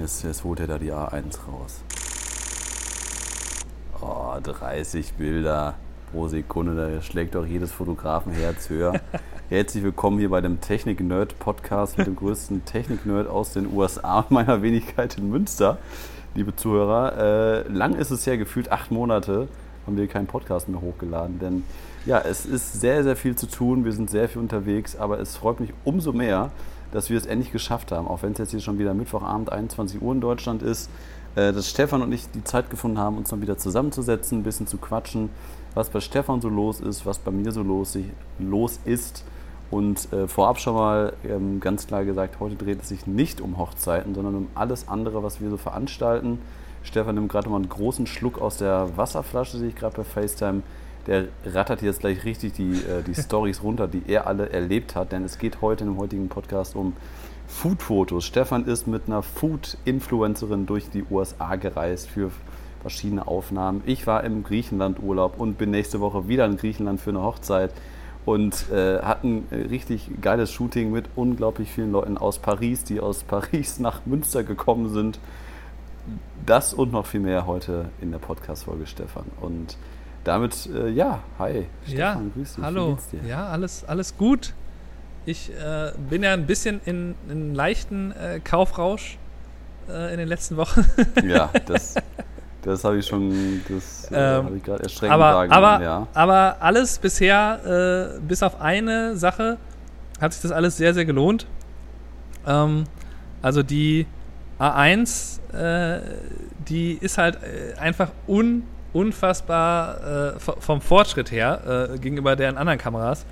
jetzt, jetzt holt er da die A1 raus. Oh, 30 Bilder pro Sekunde, da schlägt doch jedes Fotografenherz höher. Herzlich willkommen hier bei dem Technik-Nerd-Podcast mit dem größten Technik-Nerd aus den USA und meiner Wenigkeit in Münster, liebe Zuhörer. Äh, lang ist es ja gefühlt acht Monate, haben wir keinen Podcast mehr hochgeladen, denn ja, es ist sehr, sehr viel zu tun, wir sind sehr viel unterwegs, aber es freut mich umso mehr, dass wir es endlich geschafft haben, auch wenn es jetzt hier schon wieder Mittwochabend 21 Uhr in Deutschland ist, äh, dass Stefan und ich die Zeit gefunden haben, uns dann wieder zusammenzusetzen, ein bisschen zu quatschen, was bei Stefan so los ist, was bei mir so los, los ist. Und äh, vorab schon mal ähm, ganz klar gesagt, heute dreht es sich nicht um Hochzeiten, sondern um alles andere, was wir so veranstalten. Stefan nimmt gerade mal einen großen Schluck aus der Wasserflasche, sehe ich gerade bei FaceTime. Der rattert jetzt gleich richtig die, äh, die Stories runter, die er alle erlebt hat, denn es geht heute dem heutigen Podcast um Food-Fotos. Stefan ist mit einer Food-Influencerin durch die USA gereist für verschiedene Aufnahmen. Ich war im Griechenland-Urlaub und bin nächste Woche wieder in Griechenland für eine Hochzeit und äh, hatten ein richtig geiles Shooting mit unglaublich vielen Leuten aus Paris, die aus Paris nach Münster gekommen sind. Das und noch viel mehr heute in der Podcast-Folge, Stefan. Und damit, äh, ja, hi. Stefan, ja, grüß dich. Hallo. Ja, alles, alles gut. Ich äh, bin ja ein bisschen in, in leichten äh, Kaufrausch äh, in den letzten Wochen. ja, das, das habe ich schon, das äh, ähm, habe ich gerade erschreckend aber, aber, ja. aber alles bisher, äh, bis auf eine Sache, hat sich das alles sehr, sehr gelohnt. Ähm, also die A1, die ist halt einfach un, unfassbar vom Fortschritt her gegenüber deren anderen Kameras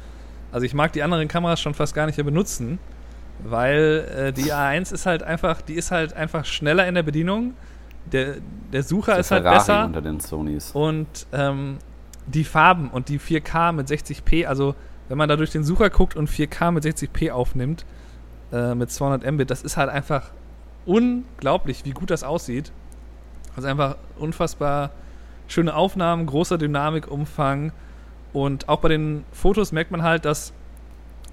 also ich mag die anderen Kameras schon fast gar nicht mehr benutzen, weil äh, die A1 ist halt einfach, die ist halt einfach schneller in der Bedienung. Der, der Sucher der ist halt Ferrari besser. unter den Sonys. Und ähm, die Farben und die 4K mit 60p, also wenn man da durch den Sucher guckt und 4K mit 60p aufnimmt, äh, mit 200 Mbit, das ist halt einfach unglaublich, wie gut das aussieht. Also einfach unfassbar schöne Aufnahmen, großer Dynamikumfang und auch bei den Fotos merkt man halt, dass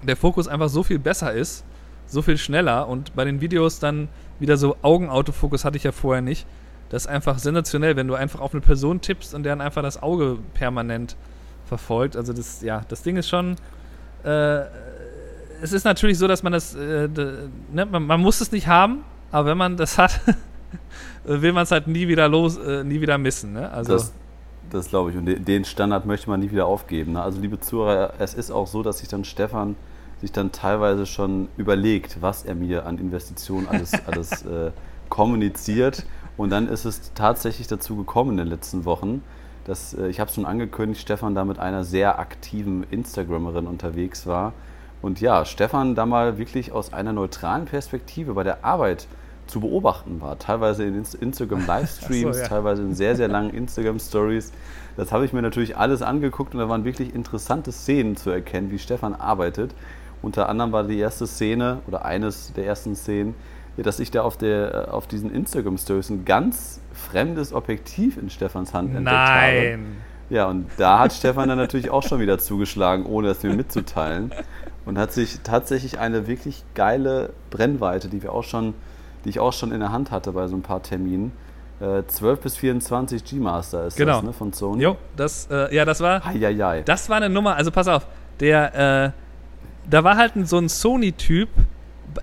der Fokus einfach so viel besser ist, so viel schneller. Und bei den Videos dann wieder so Augenautofokus hatte ich ja vorher nicht. Das ist einfach sensationell, wenn du einfach auf eine Person tippst und deren einfach das Auge permanent verfolgt. Also das, ja, das Ding ist schon. Äh, es ist natürlich so, dass man das, äh, ne, man, man, muss es nicht haben, aber wenn man das hat, will man es halt nie wieder los, äh, nie wieder missen. Ne? Also das, das glaube ich. Und den Standard möchte man nie wieder aufgeben. Ne? Also, liebe Zuhörer, es ist auch so, dass sich dann Stefan sich dann teilweise schon überlegt, was er mir an Investitionen alles, alles äh, kommuniziert. Und dann ist es tatsächlich dazu gekommen in den letzten Wochen, dass äh, ich habe es schon angekündigt, Stefan da mit einer sehr aktiven Instagramerin unterwegs war. Und ja, Stefan da mal wirklich aus einer neutralen Perspektive bei der Arbeit zu beobachten war. Teilweise in Instagram-Livestreams, so, ja. teilweise in sehr, sehr langen Instagram-Stories. Das habe ich mir natürlich alles angeguckt und da waren wirklich interessante Szenen zu erkennen, wie Stefan arbeitet. Unter anderem war die erste Szene oder eines der ersten Szenen, dass ich da auf, der, auf diesen Instagram-Stories ein ganz fremdes Objektiv in Stefans Hand entdeckt Nein. habe. Ja, und da hat Stefan dann natürlich auch schon wieder zugeschlagen, ohne es mir mitzuteilen. Und hat sich tatsächlich eine wirklich geile Brennweite, die wir auch schon die ich auch schon in der Hand hatte bei so ein paar Terminen. Äh, 12 bis 24 G-Master ist genau. das, ne, von Sony. Jo, das, äh, ja, das war, Eieiei. das war eine Nummer, also pass auf, der, äh, da war halt so ein Sony-Typ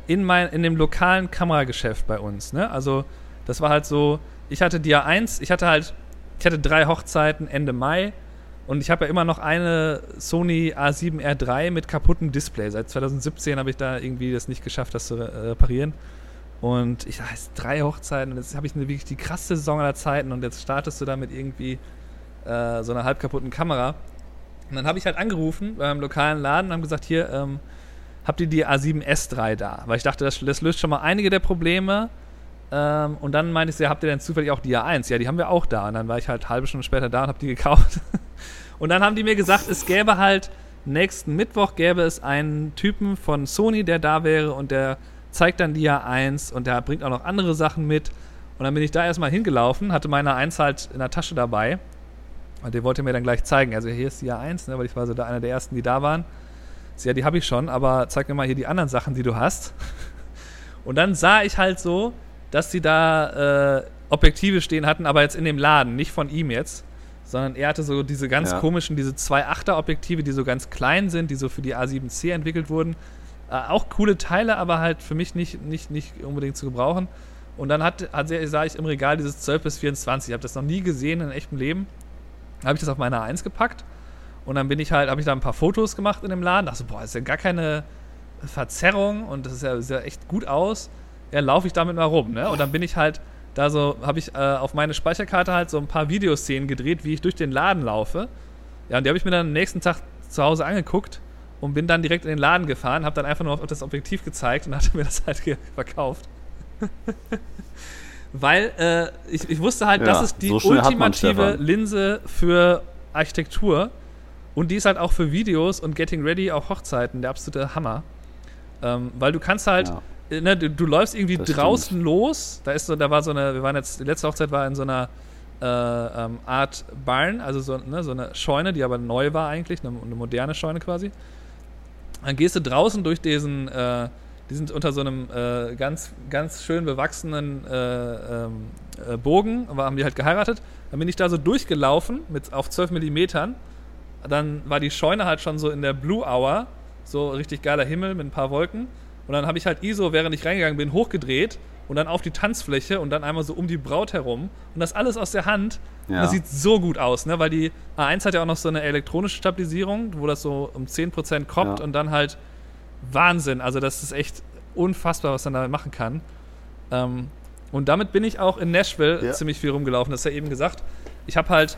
in, mein, in dem lokalen Kamerageschäft bei uns, ne, also das war halt so, ich hatte die A1, ich hatte halt, ich hatte drei Hochzeiten Ende Mai und ich habe ja immer noch eine Sony A7R3 mit kaputtem Display. Seit 2017 habe ich da irgendwie das nicht geschafft, das zu reparieren. Und ich heißt drei Hochzeiten und jetzt habe ich eine, wirklich die krasse Saison aller Zeiten und jetzt startest du da mit irgendwie äh, so einer halb kaputten Kamera. Und dann habe ich halt angerufen beim lokalen Laden und haben gesagt, hier, ähm, habt ihr die A7S3 da? Weil ich dachte, das, das löst schon mal einige der Probleme. Ähm, und dann meinte ich, ja, habt ihr denn zufällig auch die A1? Ja, die haben wir auch da. Und dann war ich halt halbe Stunde später da und habe die gekauft. und dann haben die mir gesagt, es gäbe halt nächsten Mittwoch gäbe es einen Typen von Sony, der da wäre und der zeigt dann die A1 und der bringt auch noch andere Sachen mit. Und dann bin ich da erstmal hingelaufen, hatte meine A1 halt in der Tasche dabei. Und der wollte mir dann gleich zeigen. Also hier ist die A1, ne, weil ich war so da einer der ersten, die da waren. So, ja, die habe ich schon, aber zeig mir mal hier die anderen Sachen, die du hast. Und dann sah ich halt so, dass sie da äh, Objektive stehen hatten, aber jetzt in dem Laden, nicht von ihm jetzt, sondern er hatte so diese ganz Ja. komischen, diese 2.8er Objektive, die so ganz klein sind, die so für die A7C entwickelt wurden. Äh, auch coole Teile, aber halt für mich nicht, nicht, nicht unbedingt zu gebrauchen. Und dann hat, hat, sah ich im Regal dieses 12 bis 24. Ich habe das noch nie gesehen in echtem Leben. Habe ich das auf meine A1 gepackt. Und dann bin ich halt, habe ich da ein paar Fotos gemacht in dem Laden. Dachte so, boah, ist ja gar keine Verzerrung und das ist ja, sieht ja echt gut aus. Ja, laufe ich damit mal rum, ne? Und dann bin ich halt da so, habe ich äh, auf meine Speicherkarte halt so ein paar Videoszenen gedreht, wie ich durch den Laden laufe. Ja, und die habe ich mir dann am nächsten Tag zu Hause angeguckt und bin dann direkt in den Laden gefahren, habe dann einfach nur auf das Objektiv gezeigt und hatte mir das halt verkauft. Weil äh, ich, ich wusste halt, Ja, das ist die so ultimative. Linse für Architektur. Und die ist halt auch für Videos und Getting Ready, auch Hochzeiten, der absolute Hammer. Ähm, weil du kannst halt, Ja. äh, ne, du, du läufst irgendwie Das draußen los. Da ist so, da war so eine, wir waren jetzt, die letzte Hochzeit war in so einer äh, ähm, Art Barn, also so, ne, so eine Scheune, die aber neu war eigentlich, eine, eine moderne Scheune quasi. Dann gehst du draußen durch diesen, äh, die sind unter so einem äh, ganz, ganz schön bewachsenen äh, ähm, äh, Bogen, aber haben die halt geheiratet. Dann bin ich da so durchgelaufen mit auf 12 Millimetern. Dann war die Scheune halt schon so in der Blue Hour, so richtig geiler Himmel mit ein paar Wolken. Und dann habe ich halt ISO, während ich reingegangen bin, hochgedreht und dann auf die Tanzfläche und dann einmal so um die Braut herum. Und das alles aus der Hand. Ja. das sieht so gut aus, ne? Weil die A1 hat ja auch noch so eine elektronische Stabilisierung, wo das so um 10% kommt Ja. und dann halt Wahnsinn. Also das ist echt unfassbar, was man damit machen kann. Ähm, und damit bin ich auch in Nashville Ja. ziemlich viel rumgelaufen. Das ist ja eben gesagt. Ich habe halt,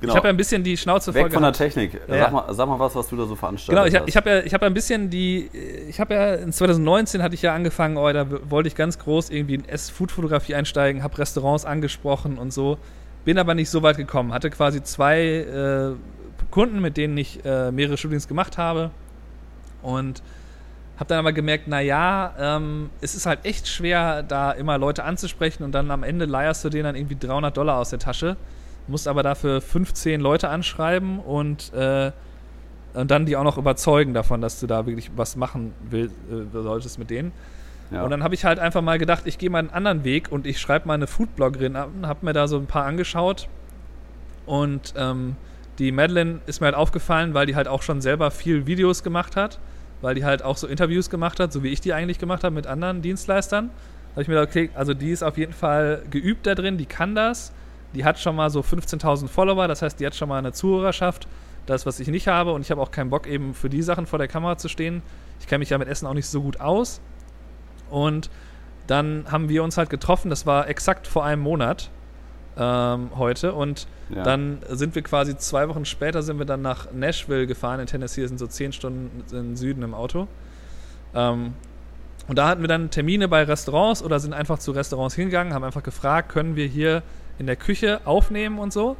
Genau. ich habe ja ein bisschen die Schnauze voll Weg von der. Technik. Ja. Sag, mal, sag mal was, was du da so veranstaltet Genau, ich, ich habe ja, ich hab ja ein bisschen die, ich habe ja in 2019 hatte ich ja angefangen, oh, da wollte ich ganz groß irgendwie in Ess-Food-Fotografie einsteigen, habe Restaurants angesprochen und so, bin aber nicht so weit gekommen. Hatte quasi zwei äh, Kunden, mit denen ich äh, mehrere Shootings gemacht habe und habe dann aber gemerkt, naja, ähm, es ist halt echt schwer, da immer Leute anzusprechen und dann am Ende leierst du denen dann irgendwie 300 Dollar aus der Tasche, musst aber dafür 15 Leute anschreiben und äh, und dann die auch noch überzeugen davon, dass du da wirklich was machen will, äh, solltest mit denen. Ja. Und dann habe ich halt einfach mal gedacht, ich gehe mal einen anderen Weg und ich schreibe mal eine Foodbloggerin an, habe mir da so ein paar angeschaut. Und ähm, die Madeline ist mir halt aufgefallen, weil die halt auch schon selber viel Videos gemacht hat, weil die halt auch so Interviews gemacht hat, so wie ich die eigentlich gemacht habe mit anderen Dienstleistern. Da habe ich mir gedacht, okay, also die ist auf jeden Fall geübt da drin, die kann das. Die hat schon mal so 15.000 Follower, das heißt, die hat schon mal eine Zuhörerschaft. Das, was ich nicht habe. Und ich habe auch keinen Bock, eben für die Sachen vor der Kamera zu stehen. Ich kenne mich ja mit Essen auch nicht so gut aus. Und dann haben wir uns halt getroffen, das war exakt vor einem Monat ähm, heute. Und ja. dann sind wir quasi zwei Wochen später sind wir dann nach Nashville gefahren in Tennessee. Sind so zehn Stunden im Süden im Auto. Ähm, und da hatten wir dann Termine bei Restaurants oder sind einfach zu Restaurants hingegangen, haben einfach gefragt, können wir hier in der Küche aufnehmen und so.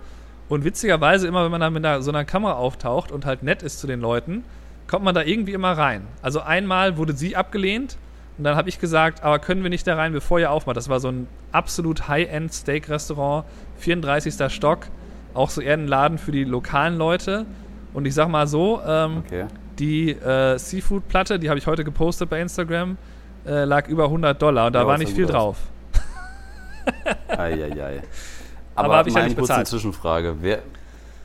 Und witzigerweise, immer wenn man da mit einer, so einer Kamera auftaucht und halt nett ist zu den Leuten, kommt man da irgendwie immer rein. Also einmal wurde sie abgelehnt und dann habe ich gesagt, aber können wir nicht da rein, bevor ihr aufmacht. Das war so ein absolut High-End Steak-Restaurant, 34. Stock, auch so eher ein Laden für die lokalen Leute. Und ich sag mal so, ähm, okay. die äh, Seafood-Platte, die habe ich heute gepostet bei Instagram, äh, lag über 100 Dollar und da Ja, war nicht viel drauf. Eieiei. Aber Aber, hab ich ja nicht kurz eine bezahlt. Zwischenfrage. Wer,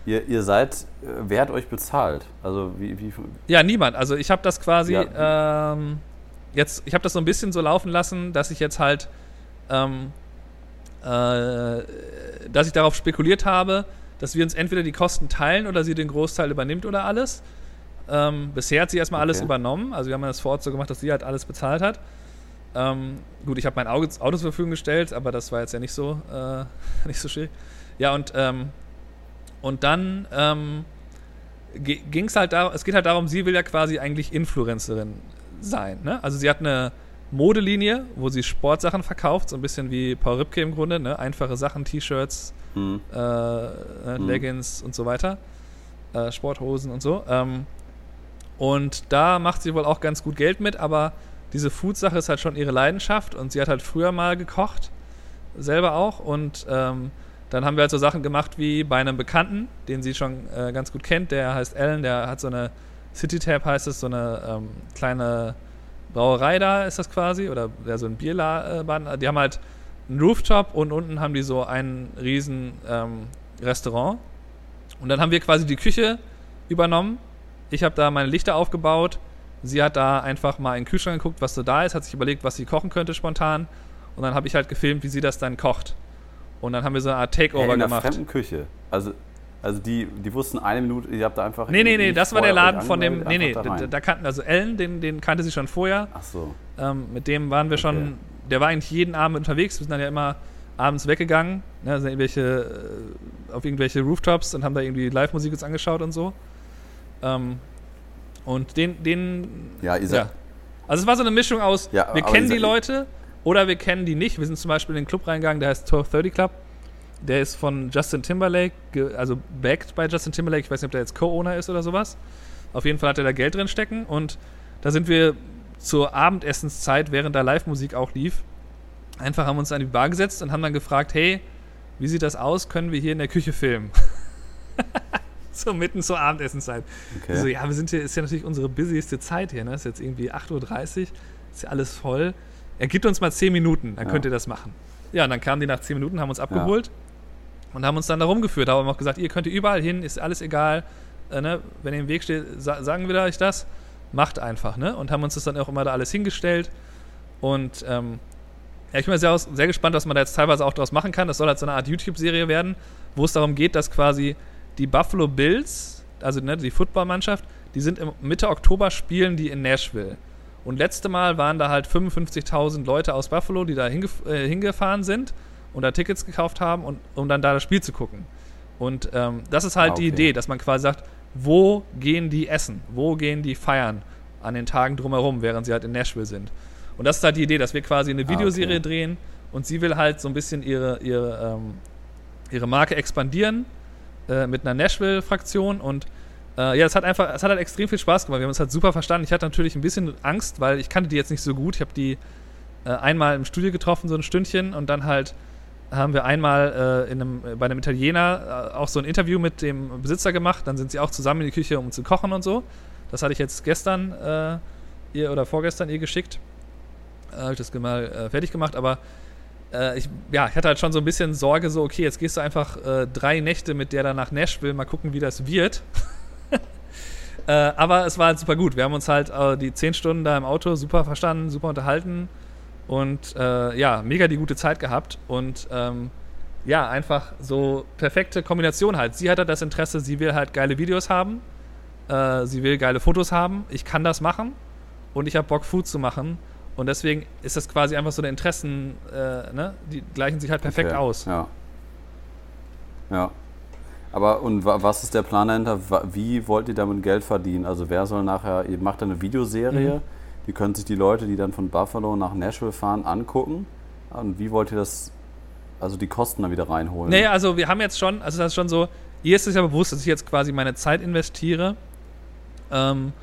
ihr, ihr seid, wer hat euch bezahlt? Also wie, wie Ja, niemand. Also ich habe das quasi Ja. ähm, jetzt, ich habe das so ein bisschen so laufen lassen, dass ich jetzt halt, ähm, äh, dass ich darauf spekuliert habe, dass wir uns entweder die Kosten teilen oder sie den Großteil übernimmt oder alles. Ähm, bisher hat sie erstmal alles Okay. übernommen. Also wir haben das vor Ort so gemacht, dass sie halt alles bezahlt hat. Ähm, gut, ich habe mein Auto, Auto zur Verfügung gestellt, aber das war jetzt ja nicht so, äh, nicht so schwierig. Ja, und, ähm, und dann ähm, ging es halt darum, es geht halt darum, sie will ja quasi eigentlich Influencerin sein. Ne? Also sie hat eine Modelinie, wo sie Sportsachen verkauft, so ein bisschen wie Paul Ripke im Grunde, ne? einfache Sachen, T-Shirts, hm, äh, äh, Leggings und so weiter, äh, Sporthosen und so. Ähm, und da macht sie wohl auch ganz gut Geld mit, aber diese Food-Sache ist halt schon ihre Leidenschaft und sie hat halt früher mal gekocht, selber auch. Und ähm, dann haben wir halt so Sachen gemacht wie bei einem Bekannten, den sie schon äh, ganz gut kennt, der heißt Alan, der hat so eine City Tab heißt es, so eine ähm, kleine Brauerei da ist das quasi, oder ja, so ein Bierladen. Die haben halt einen Rooftop und unten haben die so ein riesen ähm, Restaurant. Und dann haben wir quasi die Küche übernommen. Ich habe da meine Lichter aufgebaut. Sie hat da einfach mal in den Kühlschrank geguckt, was so da ist, hat sich überlegt, was sie kochen könnte spontan. Und dann habe ich halt gefilmt, wie sie das dann kocht. Und dann haben wir so eine Art Takeover in gemacht. In der fremden Küche. Also, also die, die wussten eine Minute, ihr habt da einfach. Nee, nee, nee, das war der Laden von dem. Nee, nee, da, da, kannten, also Ellen, den, den kannte sie schon vorher. Ach so. Ähm, mit dem waren wir okay. schon. Der war eigentlich jeden Abend unterwegs. Wir sind dann ja immer abends weggegangen, ne, sind irgendwelche, äh, auf irgendwelche Rooftops und haben da irgendwie Live-Musik uns angeschaut und so. Ähm, und den, den. Ja, ihr. Ja. Also es war so eine Mischung aus, ja, wir kennen die Leute oder wir kennen die nicht. Wir sind zum Beispiel in den Club reingegangen, der heißt 1230 Club. Der ist von Justin Timberlake, also backed bei Justin Timberlake. Ich weiß nicht, ob der jetzt Co-Owner ist oder sowas. Auf jeden Fall hat er da Geld drin stecken. Und da sind wir zur Abendessenszeit, während da Live-Musik auch lief, einfach haben uns an die Bar gesetzt und haben dann gefragt, hey, wie sieht das aus? Können wir hier in der Küche filmen? so mitten zur Abendessenszeit. Okay. So, ja, wir sind hier, ist ja natürlich unsere busyste Zeit hier, ne? Ist jetzt irgendwie 8.30 Uhr, ist ja alles voll. Er gibt uns mal 10 Minuten, dann ja. könnt ihr das machen. Ja, und dann kamen die nach 10 Minuten, haben uns abgeholt ja. Und haben uns dann da rumgeführt. Haben auch gesagt, ihr könnt überall hin, ist alles egal. Äh, ne? Wenn ihr im Weg steht, sa sagen wir euch das. Macht einfach, ne? Und haben uns das dann auch immer da alles hingestellt. Und ähm, ja, ich bin sehr, sehr gespannt, was man da jetzt teilweise auch daraus machen kann. Das soll halt so eine Art YouTube-Serie werden, wo es darum geht, dass quasi die Buffalo Bills, also ne, die Footballmannschaft, die sind im Mitte Oktober spielen die in Nashville. Und letzte Mal waren da halt 55.000 Leute aus Buffalo, die da hingef äh, hingefahren sind und da Tickets gekauft haben, und, um dann da das Spiel zu gucken. Und ähm, das ist halt ah, okay. die Idee, dass man quasi sagt, wo gehen die essen? Wo gehen die feiern an den Tagen drumherum, während sie halt in Nashville sind? Und das ist halt die Idee, dass wir quasi eine Videoserie ah, okay. drehen und sie will halt so ein bisschen ihre, ihre, ähm, ihre Marke expandieren äh, mit einer Nashville-Fraktion und äh, ja, es hat einfach, es hat halt extrem viel Spaß gemacht. Wir haben uns halt super verstanden. Ich hatte natürlich ein bisschen Angst, weil ich kannte die jetzt nicht so gut. Ich habe die äh, einmal im Studio getroffen, so ein Stündchen, und dann halt haben wir einmal äh, in einem, bei einem Italiener äh, auch so ein Interview mit dem Besitzer gemacht. Dann sind sie auch zusammen in die Küche, um zu kochen und so. Das hatte ich jetzt gestern äh, ihr oder vorgestern ihr geschickt äh, habe ich das mal äh, fertig gemacht, aber äh, ich, ja, ich hatte halt schon so ein bisschen Sorge, so, okay, jetzt gehst du einfach äh, drei Nächte mit der dann nach Nashville, mal gucken, wie das wird. Äh, aber es war halt super gut. Wir haben uns halt äh, die zehn Stunden da im Auto super verstanden, super unterhalten und ja, mega die gute Zeit gehabt und ähm, ja, einfach so perfekte Kombination halt. Sie hat halt das Interesse, sie will halt geile Videos haben, sie will geile Fotos haben, ich kann das machen und ich habe Bock, Food zu machen und deswegen ist das quasi einfach so eine Interessen, äh, ne? die gleichen sich halt perfekt okay. aus. Ja. Ja. Aber und was ist der Plan dahinter? Wie wollt ihr damit Geld verdienen? Also wer soll nachher, ihr macht eine Videoserie, mhm. Die können sich die Leute, die dann von Buffalo nach Nashville fahren, angucken. Und wie wollt ihr das, also die Kosten dann wieder reinholen? Nee, also wir haben jetzt schon, also das ist schon so, ihr ist es ja bewusst, dass ich jetzt quasi meine Zeit investiere, ähm,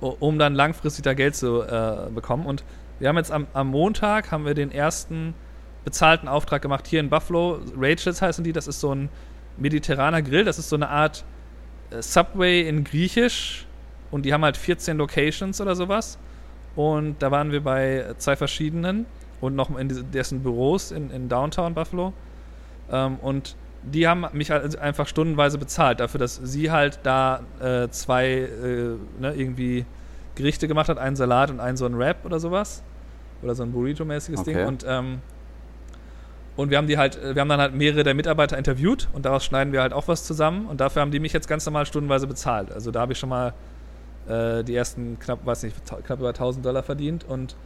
um dann langfristig da Geld zu äh, bekommen. Und wir haben jetzt am, am Montag haben wir den ersten bezahlten Auftrag gemacht hier in Buffalo. Rachel's heißen die. Das ist so ein mediterraner Grill. Das ist so eine Art äh, Subway in Griechisch. Und die haben halt 14 Locations oder sowas. Und da waren wir bei zwei verschiedenen und noch in dessen Büros in, in Downtown Buffalo. Ähm, und die haben mich halt einfach stundenweise bezahlt dafür, dass sie halt da äh, zwei äh, ne, irgendwie Gerichte gemacht hat, einen Salat und einen so ein Wrap oder sowas oder so ein Burrito-mäßiges okay. Ding. Und, ähm, und wir haben die halt, wir haben dann halt mehrere der Mitarbeiter interviewt und daraus schneiden wir halt auch was zusammen und dafür haben die mich jetzt ganz normal stundenweise bezahlt. Also da habe ich schon mal äh, die ersten knapp, weiß nicht, knapp über 1000 Dollar verdient und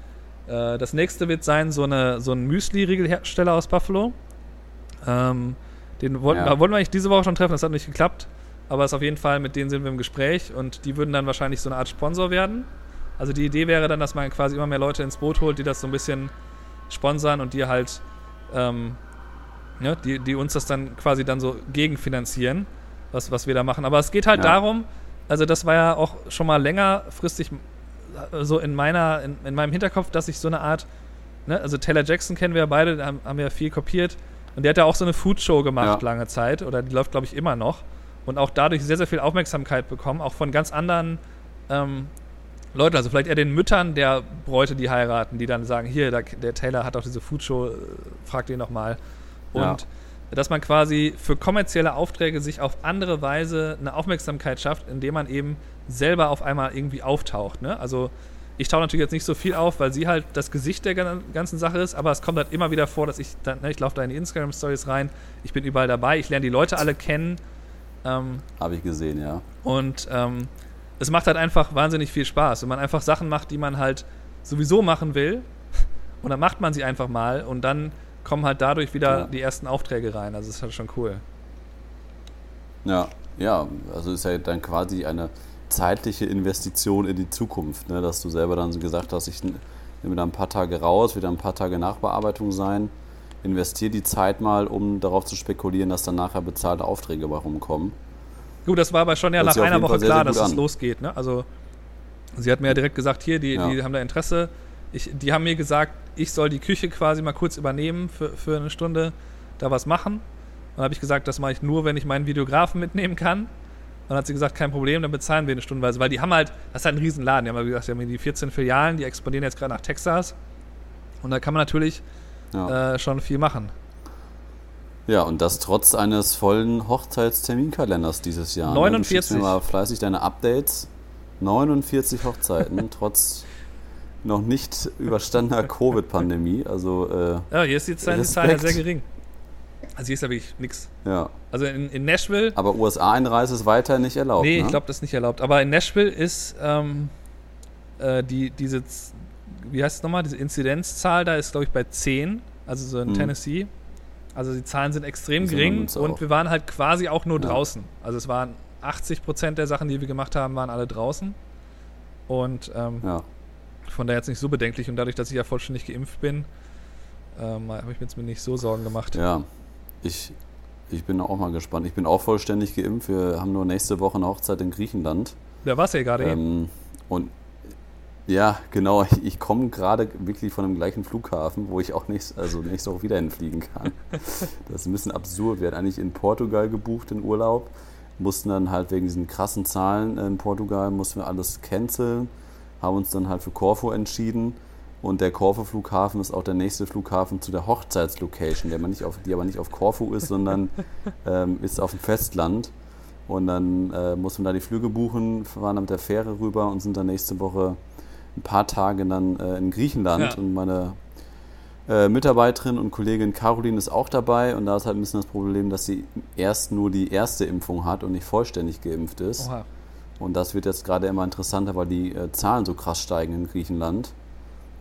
äh, das nächste wird sein, so, eine, so ein Müsli-Riegelhersteller aus Buffalo. Ähm, den wollten, ja. wollten wir eigentlich diese Woche schon treffen, das hat nicht geklappt. Aber es ist auf jeden Fall, mit denen sind wir im Gespräch und die würden dann wahrscheinlich so eine Art Sponsor werden. Also die Idee wäre dann, dass man quasi immer mehr Leute ins Boot holt, die das so ein bisschen sponsern und die halt, ähm, ja, die, die uns das dann quasi dann so gegenfinanzieren, was, was wir da machen. Aber es geht halt ja. darum, also das war ja auch schon mal längerfristig so in meiner, in, in meinem Hinterkopf, dass ich so eine Art, ne, also Taylor Jackson kennen wir ja beide, haben, haben wir ja viel kopiert. Und der hat ja auch so eine Foodshow gemacht ja. lange Zeit, oder die läuft, glaube ich, immer noch. Und auch dadurch sehr, sehr viel Aufmerksamkeit bekommen, auch von ganz anderen ähm, Leuten, also vielleicht eher den Müttern der Bräute, die heiraten, die dann sagen, hier, der, der Taylor hat auch diese Foodshow, äh, fragt ihn nochmal. Und Ja. Dass man quasi für kommerzielle Aufträge sich auf andere Weise eine Aufmerksamkeit schafft, indem man eben selber auf einmal irgendwie auftaucht. Ne? Also ich tauche natürlich jetzt nicht so viel auf, weil sie halt das Gesicht der gan- ganzen Sache ist, aber es kommt halt immer wieder vor, dass ich dann, ne, ich laufe da in die Instagram-Stories rein, ich bin überall dabei, ich lerne die Leute alle kennen. Ähm, Habe ich gesehen, ja. und ähm, es macht halt einfach wahnsinnig viel Spaß. Wenn man einfach Sachen macht, die man halt sowieso machen will, und dann macht man sie einfach mal und dann kommen halt dadurch wieder Ja. die ersten Aufträge rein. Also das ist halt schon cool. Ja, ja, also ist ja dann quasi eine zeitliche Investition in die Zukunft, ne? dass du selber dann so gesagt hast, ich nehme da ein paar Tage raus, wieder ein paar Tage Nachbearbeitung sein, investiere die Zeit mal, um darauf zu spekulieren, dass dann nachher bezahlte Aufträge bei rumkommen. Gut, das war aber schon ja Hört nach einer Woche sehr, klar, sehr dass gut es an. losgeht. Ne? Also sie hat mir ja direkt gesagt, hier, die, Ja. die haben da Interesse. Ich, die haben mir gesagt, ich soll die Küche quasi mal kurz übernehmen für, für eine Stunde, da was machen. Dann habe ich gesagt, das mache ich nur, wenn ich meinen Videografen mitnehmen kann. Dann hat sie gesagt, kein Problem, dann bezahlen wir eine Stundenweise. Weil die haben halt, das ist halt ein Riesenladen. Die haben ja wie gesagt, die haben die 14 Filialen, die expandieren jetzt gerade nach Texas. Und da kann man natürlich Ja. äh, schon viel machen. ja, und das trotz eines vollen Hochzeitsterminkalenders dieses Jahr. Ne? Du 49. mir mal fleißig deine Updates. 49 Hochzeiten, trotz noch nicht überstandener Covid-Pandemie. Also, äh, Ja, hier ist die Zahl, ja Respekt. sehr gering. Also hier ist ja wirklich nichts. ja. Also in, in Nashville Aber USA-Einreise ist weiter nicht erlaubt. Nee, ne? ich glaube, das ist nicht erlaubt. Aber in Nashville ist ähm, äh, die, diese, wie heißt es nochmal, diese Inzidenzzahl da ist, glaube ich, bei 10, also so in Mhm. Tennessee. Also die Zahlen sind extrem ist in gering und auch. wir waren halt quasi auch nur Ja. draußen. Also es waren 80 Prozent der Sachen, die wir gemacht haben, waren alle draußen. Und ähm, Ja. Von daher jetzt nicht so bedenklich. Und dadurch, dass ich ja vollständig geimpft bin, ähm, habe ich mir jetzt mir nicht so Sorgen gemacht. Ja, ich, ich bin auch mal gespannt. Ich bin auch vollständig geimpft. Wir haben nur nächste Woche eine Hochzeit in Griechenland. Da warst du ja gerade eben. Ähm, und ja, genau, ich, ich komme gerade wirklich von dem gleichen Flughafen, wo ich auch nächst, also nächste Woche wieder hinfliegen kann. Das ist ein bisschen absurd. Wir hatten eigentlich in Portugal gebucht den Urlaub, mussten dann halt wegen diesen krassen Zahlen in Portugal, mussten wir alles canceln, haben uns dann halt für Corfu entschieden. Und der Corfu-Flughafen ist auch der nächste Flughafen zu der Hochzeitslocation, der aber nicht auf, die aber nicht auf Corfu ist, sondern ähm, ist auf dem Festland. Und dann äh, mussten wir da die Flüge buchen, fahren dann mit der Fähre rüber und sind dann nächste Woche ein paar Tage dann äh, in Griechenland. Ja. Und meine äh, Mitarbeiterin und Kollegin Caroline ist auch dabei. Und da ist halt ein bisschen das Problem, dass sie erst nur die erste Impfung hat und nicht vollständig geimpft ist. Oha. Und das wird jetzt gerade immer interessanter, weil die äh, Zahlen so krass steigen in Griechenland.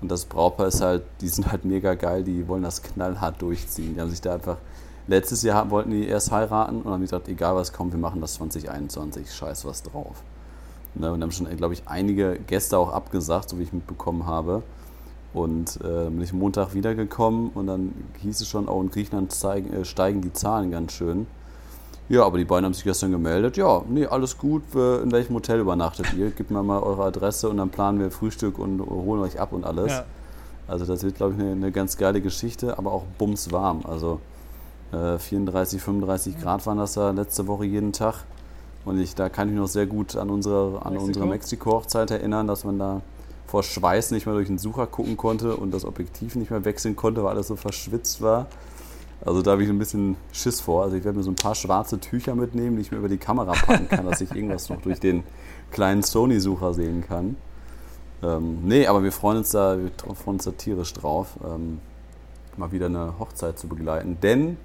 Und das Brautpaar ist halt, die sind halt mega geil, die wollen das knallhart durchziehen. Die haben sich da einfach, letztes Jahr wollten die erst heiraten und haben gesagt, egal was kommt, wir machen das 2021, scheiß was drauf. Ne, und haben schon, glaube ich, einige Gäste auch abgesagt, so wie ich mitbekommen habe. Und äh, bin ich Montag wiedergekommen und dann hieß es schon, auch in Griechenland zeigen, äh, steigen die Zahlen ganz schön. Ja, aber die beiden haben sich gestern gemeldet. Ja, nee, alles gut. In welchem Hotel übernachtet ihr? Gebt mir mal eure Adresse und dann planen wir Frühstück und holen euch ab und alles. Ja. Also das wird, glaube ich, eine, eine ganz geile Geschichte, aber auch bumswarm. Also äh, 34, 35 Grad waren das da letzte Woche jeden Tag. Und ich, da kann ich mich noch sehr gut an unsere, an Mexiko? unsere Mexiko-Hochzeit erinnern, dass man da vor Schweiß nicht mehr durch den Sucher gucken konnte und das Objektiv nicht mehr wechseln konnte, weil alles so verschwitzt war. Also da habe ich ein bisschen Schiss vor. Also ich werde mir so ein paar schwarze Tücher mitnehmen, die ich mir über die Kamera packen kann, dass ich irgendwas noch durch den kleinen Sony-Sucher sehen kann. Ähm, nee, aber wir freuen uns da, wir freuen uns da tierisch drauf, ähm, mal wieder eine Hochzeit zu begleiten. Denn,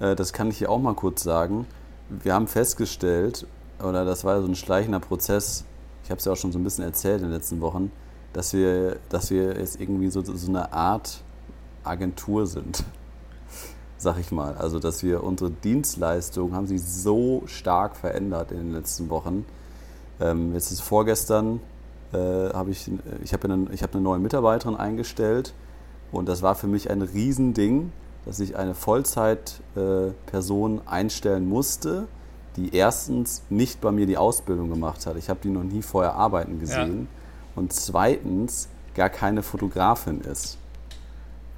äh, das kann ich hier auch mal kurz sagen, wir haben festgestellt, oder das war so ein schleichender Prozess, ich habe es ja auch schon so ein bisschen erzählt in den letzten Wochen, dass wir, dass wir jetzt irgendwie so, so eine Art Agentur sind. Sag ich mal. Also, dass wir unsere Dienstleistungen haben sich so stark verändert in den letzten Wochen. Ähm, jetzt ist vorgestern, äh, habe ich, ich habe eine, ich habe eine neue Mitarbeiterin eingestellt und das war für mich ein Riesending, dass ich eine Vollzeitperson einstellen musste, die erstens nicht bei mir die Ausbildung gemacht hat. Ich habe die noch nie vorher arbeiten gesehen. Und zweitens gar keine Fotografin ist.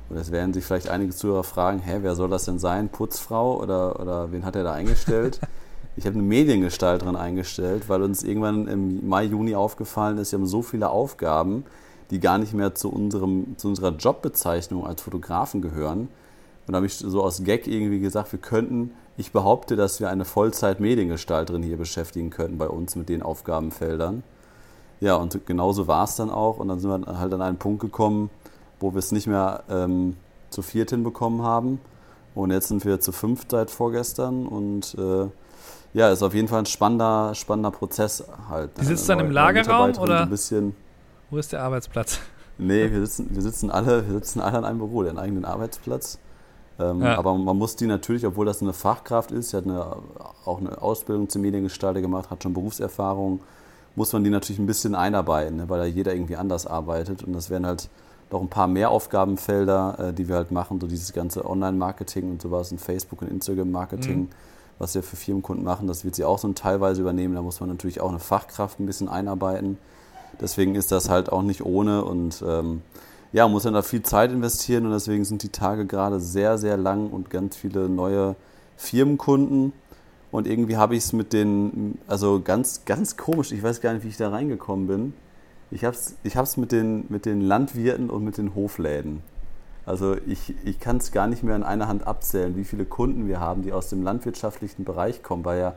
Und jetzt werden sich vielleicht einige Zuhörer fragen, hä, wer soll das denn sein? Putzfrau oder, oder wen hat er da eingestellt? ich habe eine Mediengestalterin eingestellt, weil uns irgendwann im Mai, Juni aufgefallen ist, wir haben so viele Aufgaben, die gar nicht mehr zu, unserem, zu unserer Jobbezeichnung als Fotografen gehören. Und da habe ich so aus Gag irgendwie gesagt, wir könnten, ich behaupte, dass wir eine Vollzeit-Mediengestalterin hier beschäftigen könnten bei uns mit den Aufgabenfeldern. Ja, und genauso war es dann auch. Und dann sind wir halt an einen Punkt gekommen, wo wir es nicht mehr ähm, zu viert hinbekommen haben. Und jetzt sind wir zu fünft seit vorgestern. Und äh, ja, ist auf jeden Fall ein spannender, spannender Prozess halt. Die sitzt dann im Lagerraum oder? Ein bisschen, wo ist der Arbeitsplatz? Nee, wir sitzen, wir sitzen alle, wir sitzen alle an einem Büro, den eigenen Arbeitsplatz. Ähm, ja. Aber man muss die natürlich, obwohl das eine Fachkraft ist, sie hat eine, auch eine Ausbildung zum Mediengestalter gemacht, hat schon Berufserfahrung, muss man die natürlich ein bisschen einarbeiten, ne, weil da jeder irgendwie anders arbeitet. Und das wären halt noch ein paar mehr Aufgabenfelder, äh, die wir halt machen, so dieses ganze Online-Marketing und sowas, und Facebook- und Instagram-Marketing, mhm. was wir für Firmenkunden machen, das wird sie auch so teilweise übernehmen. Da muss man natürlich auch eine Fachkraft ein bisschen einarbeiten. Deswegen ist das halt auch nicht ohne und ähm, ja, muss dann da viel Zeit investieren und deswegen sind die Tage gerade sehr, sehr lang und ganz viele neue Firmenkunden. Und irgendwie habe ich es mit den, also ganz, ganz komisch, ich weiß gar nicht, wie ich da reingekommen bin. Ich habe es ich hab's mit, den, mit den Landwirten und mit den Hofläden. Also ich, ich kann es gar nicht mehr in einer Hand abzählen, wie viele Kunden wir haben, die aus dem landwirtschaftlichen Bereich kommen, weil ja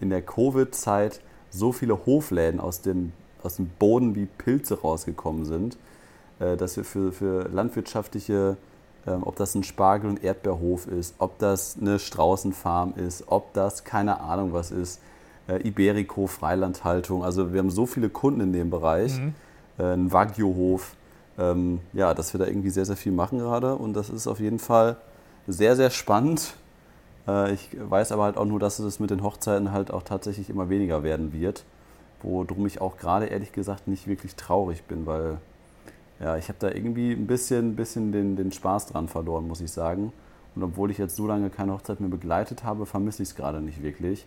in der Covid-Zeit so viele Hofläden aus dem aus dem Boden wie Pilze rausgekommen sind, äh, dass wir für, für landwirtschaftliche, ähm, ob das ein Spargel- und Erdbeerhof ist, ob das eine Straußenfarm ist, ob das keine Ahnung was ist, äh, Iberico, Freilandhaltung. Also wir haben so viele Kunden in dem Bereich, mhm. Äh, ein Wagyu-Hof, ähm, ja, dass wir da irgendwie sehr, sehr viel machen gerade und das ist auf jeden Fall sehr, sehr spannend. Ich weiß aber halt auch nur, dass es mit den Hochzeiten halt auch tatsächlich immer weniger werden wird worum ich auch gerade ehrlich gesagt nicht wirklich traurig bin, weil ja, ich habe da irgendwie ein bisschen, bisschen den, den Spaß dran verloren, muss ich sagen. Und obwohl ich jetzt so lange keine Hochzeit mehr begleitet habe, vermisse ich es gerade nicht wirklich,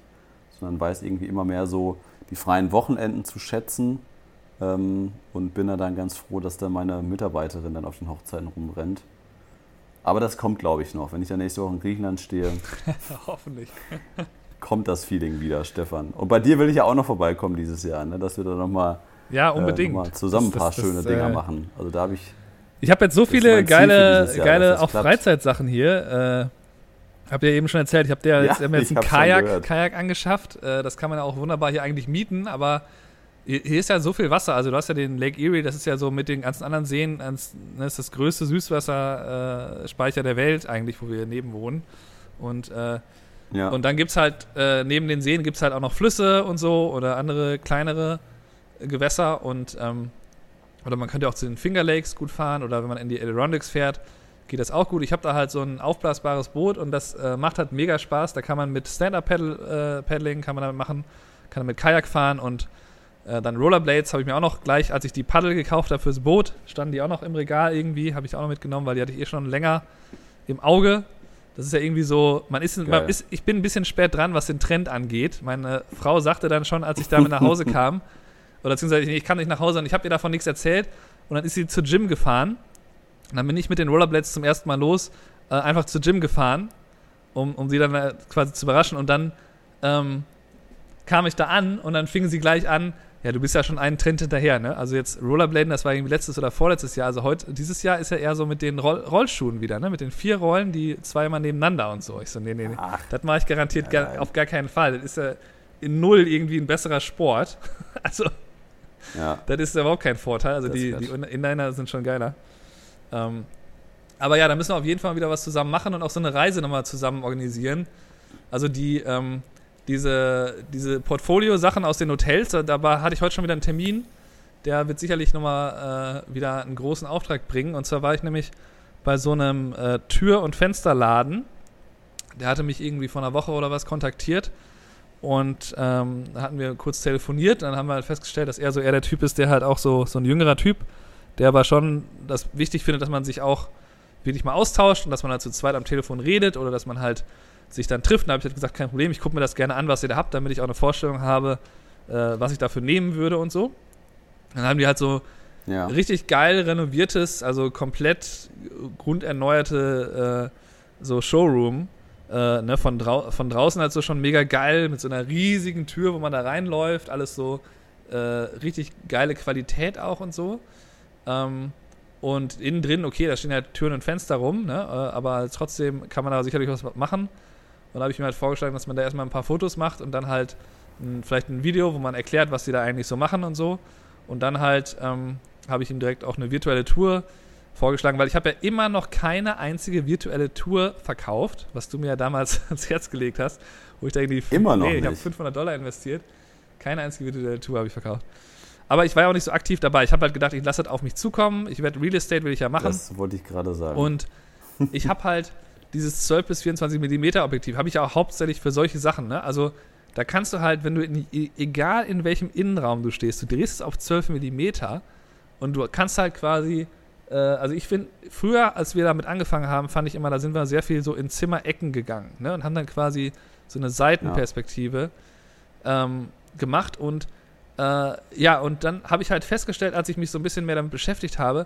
sondern weiß irgendwie immer mehr so die freien Wochenenden zu schätzen ähm, und bin da dann ganz froh, dass da meine Mitarbeiterin dann auf den Hochzeiten rumrennt. Aber das kommt, glaube ich, noch, wenn ich dann nächste Woche in Griechenland stehe. Hoffentlich kommt das Feeling wieder, Stefan. Und bei dir will ich ja auch noch vorbeikommen dieses Jahr, ne? dass wir da nochmal ja, unbedingt. Äh, noch zusammen das, ein paar das, schöne das, Dinger äh, machen. Also da habe ich. Ich habe jetzt so viele geile, Jahr, geile auch Freizeitsachen hier. Äh, habt ihr eben schon erzählt, ich habe dir jetzt, ja, jetzt ein Kajak, Kajak angeschafft. Äh, das kann man ja auch wunderbar hier eigentlich mieten, aber hier ist ja so viel Wasser. Also du hast ja den Lake Erie, das ist ja so mit den ganzen anderen Seen, das ne, ist das größte Süßwasserspeicher der Welt eigentlich, wo wir neben wohnen. Und äh, ja. Und dann gibt es halt, äh, neben den Seen gibt es halt auch noch Flüsse und so oder andere kleinere Gewässer und ähm, oder man könnte auch zu den Finger Lakes gut fahren oder wenn man in die Adirondacks fährt, geht das auch gut. Ich habe da halt so ein aufblasbares Boot und das äh, macht halt mega Spaß. Da kann man mit Stand-Up-Paddling, äh, kann man damit machen, kann man mit Kajak fahren und äh, dann Rollerblades habe ich mir auch noch gleich, als ich die Paddel gekauft habe fürs Boot, standen die auch noch im Regal irgendwie, habe ich auch noch mitgenommen, weil die hatte ich eh schon länger im Auge das ist ja irgendwie so, man ist, man ist, ich bin ein bisschen spät dran, was den Trend angeht. Meine Frau sagte dann schon, als ich damit nach Hause kam, oder beziehungsweise ich kam nicht nach Hause und ich habe ihr davon nichts erzählt. Und dann ist sie zur Gym gefahren. Und dann bin ich mit den Rollerblades zum ersten Mal los, äh, einfach zur Gym gefahren, um, um sie dann äh, quasi zu überraschen. Und dann ähm, kam ich da an und dann fingen sie gleich an, ja, du bist ja schon einen Trend hinterher, ne? Also jetzt Rollerbladen, das war irgendwie letztes oder vorletztes Jahr. Also heute, dieses Jahr ist ja eher so mit den Roll Rollschuhen wieder, ne? Mit den vier Rollen, die zweimal nebeneinander und so. Ich so, nee, nee, nee. Ach, das mache ich garantiert ja, gar, auf gar keinen Fall. Das ist ja in null irgendwie ein besserer Sport. also, ja. das ist ja überhaupt kein Vorteil. Also die, die Inliner sind schon geiler. Ähm, aber ja, da müssen wir auf jeden Fall wieder was zusammen machen und auch so eine Reise nochmal zusammen organisieren. Also die, ähm, diese, diese Portfolio-Sachen aus den Hotels, da hatte ich heute schon wieder einen Termin, der wird sicherlich nochmal äh, wieder einen großen Auftrag bringen. Und zwar war ich nämlich bei so einem äh, Tür- und Fensterladen. Der hatte mich irgendwie vor einer Woche oder was kontaktiert. Und ähm, da hatten wir kurz telefoniert. Dann haben wir halt festgestellt, dass er so eher der Typ ist, der halt auch so, so ein jüngerer Typ, der aber schon das wichtig findet, dass man sich auch wirklich mal austauscht und dass man halt zu zweit am Telefon redet oder dass man halt sich dann trifft. Da habe ich halt gesagt, kein Problem, ich gucke mir das gerne an, was ihr da habt, damit ich auch eine Vorstellung habe, äh, was ich dafür nehmen würde und so. Dann haben die halt so ja. richtig geil renoviertes, also komplett grunderneuerte äh, so Showroom äh, ne, von, drau von draußen halt so schon mega geil, mit so einer riesigen Tür, wo man da reinläuft, alles so äh, richtig geile Qualität auch und so. Ähm, und innen drin, okay, da stehen halt Türen und Fenster rum, ne, äh, aber trotzdem kann man da sicherlich was machen. Und da habe ich mir halt vorgeschlagen, dass man da erstmal ein paar Fotos macht und dann halt ein, vielleicht ein Video, wo man erklärt, was die da eigentlich so machen und so. Und dann halt ähm, habe ich ihm direkt auch eine virtuelle Tour vorgeschlagen, weil ich habe ja immer noch keine einzige virtuelle Tour verkauft, was du mir ja damals ans Herz gelegt hast, wo ich da irgendwie immer noch nee, ich habe 500 Dollar investiert. Keine einzige virtuelle Tour habe ich verkauft. Aber ich war ja auch nicht so aktiv dabei. Ich habe halt gedacht, ich lasse das auf mich zukommen. Ich werde Real Estate will ich ja machen. Das wollte ich gerade sagen. Und ich habe halt dieses 12 bis 24 Millimeter Objektiv habe ich ja auch hauptsächlich für solche Sachen. Ne? Also da kannst du halt, wenn du in, egal in welchem Innenraum du stehst, du drehst es auf 12 Millimeter und du kannst halt quasi äh, also ich finde, früher, als wir damit angefangen haben, fand ich immer, da sind wir sehr viel so in Zimmerecken gegangen ne? und haben dann quasi so eine Seitenperspektive ja. ähm, gemacht und äh, ja, und dann habe ich halt festgestellt, als ich mich so ein bisschen mehr damit beschäftigt habe,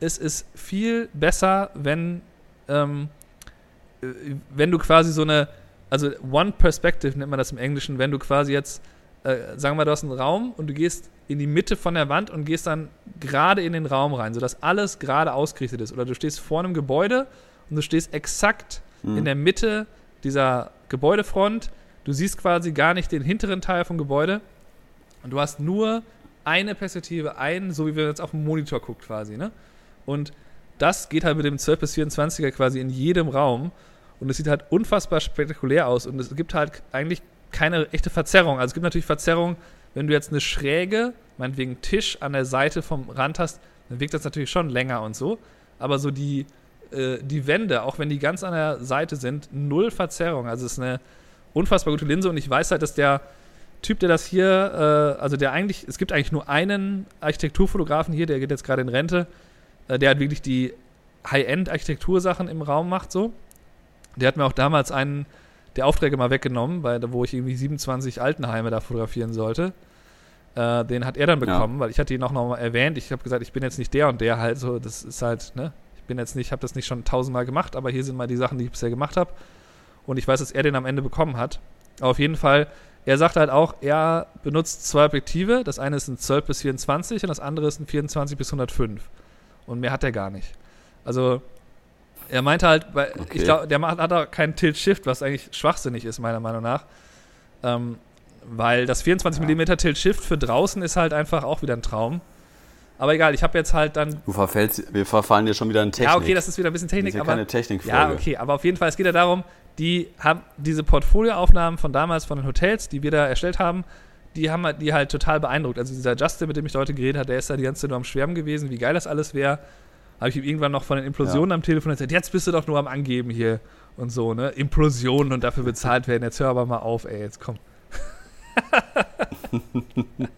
es ist viel besser, wenn, ähm, äh, wenn du quasi so eine, also One Perspective nennt man das im Englischen, wenn du quasi jetzt, äh, sagen wir mal, du hast einen Raum und du gehst in die Mitte von der Wand und gehst dann gerade in den Raum rein, sodass alles gerade ausgerichtet ist. Oder du stehst vor einem Gebäude und du stehst exakt mhm. in der Mitte dieser Gebäudefront. Du siehst quasi gar nicht den hinteren Teil vom Gebäude und du hast nur eine Perspektive, ein, so wie wir jetzt auf dem Monitor guckt quasi, ne? Und das geht halt mit dem 12 bis 24er quasi in jedem Raum und es sieht halt unfassbar spektakulär aus und es gibt halt eigentlich keine echte Verzerrung. Also es gibt natürlich Verzerrungen, wenn du jetzt eine schräge, meinetwegen Tisch an der Seite vom Rand hast, dann wirkt das natürlich schon länger und so. Aber so die, äh, die Wände, auch wenn die ganz an der Seite sind, null Verzerrung. Also es ist eine unfassbar gute Linse und ich weiß halt, dass der Typ, der das hier, äh, also der eigentlich, es gibt eigentlich nur einen Architekturfotografen hier, der geht jetzt gerade in Rente, äh, der hat wirklich die High-End-Architektursachen im Raum macht, so. Der hat mir auch damals einen der Aufträge mal weggenommen, weil, wo ich irgendwie 27 Altenheime da fotografieren sollte. Äh, den hat er dann bekommen, ja. weil ich hatte ihn auch noch mal erwähnt. Ich habe gesagt, ich bin jetzt nicht der und der halt so. Das ist halt, ne? Ich bin jetzt nicht, habe das nicht schon tausendmal gemacht, aber hier sind mal die Sachen, die ich bisher gemacht habe. Und ich weiß, dass er den am Ende bekommen hat. Aber auf jeden Fall, er sagt halt auch, er benutzt zwei Objektive. Das eine ist ein 12 bis 24 und das andere ist ein 24 bis 105. Und mehr hat er gar nicht. Also er meinte halt, weil okay. ich glaube, der macht, hat auch keinen Tilt-Shift, was eigentlich schwachsinnig ist, meiner Meinung nach. Ähm, weil das 24 ja. mm Tilt-Shift für draußen ist halt einfach auch wieder ein Traum. Aber egal, ich habe jetzt halt dann. Du verfällst, wir verfallen dir schon wieder in Technik. Ja, okay, das ist wieder ein bisschen Technik. Das ist ja aber, keine technik Ja, okay, aber auf jeden Fall, es geht ja darum, die haben diese Portfolioaufnahmen von damals von den Hotels, die wir da erstellt haben, die haben die halt total beeindruckt. Also dieser Justin, mit dem ich heute geredet habe, der ist da die ganze Zeit nur am Schwärmen gewesen, wie geil das alles wäre habe ich ihm irgendwann noch von den Implosionen ja. am Telefon erzählt, jetzt bist du doch nur am Angeben hier und so, ne? Implosionen und dafür bezahlt werden. Jetzt hör aber mal auf, ey, jetzt komm.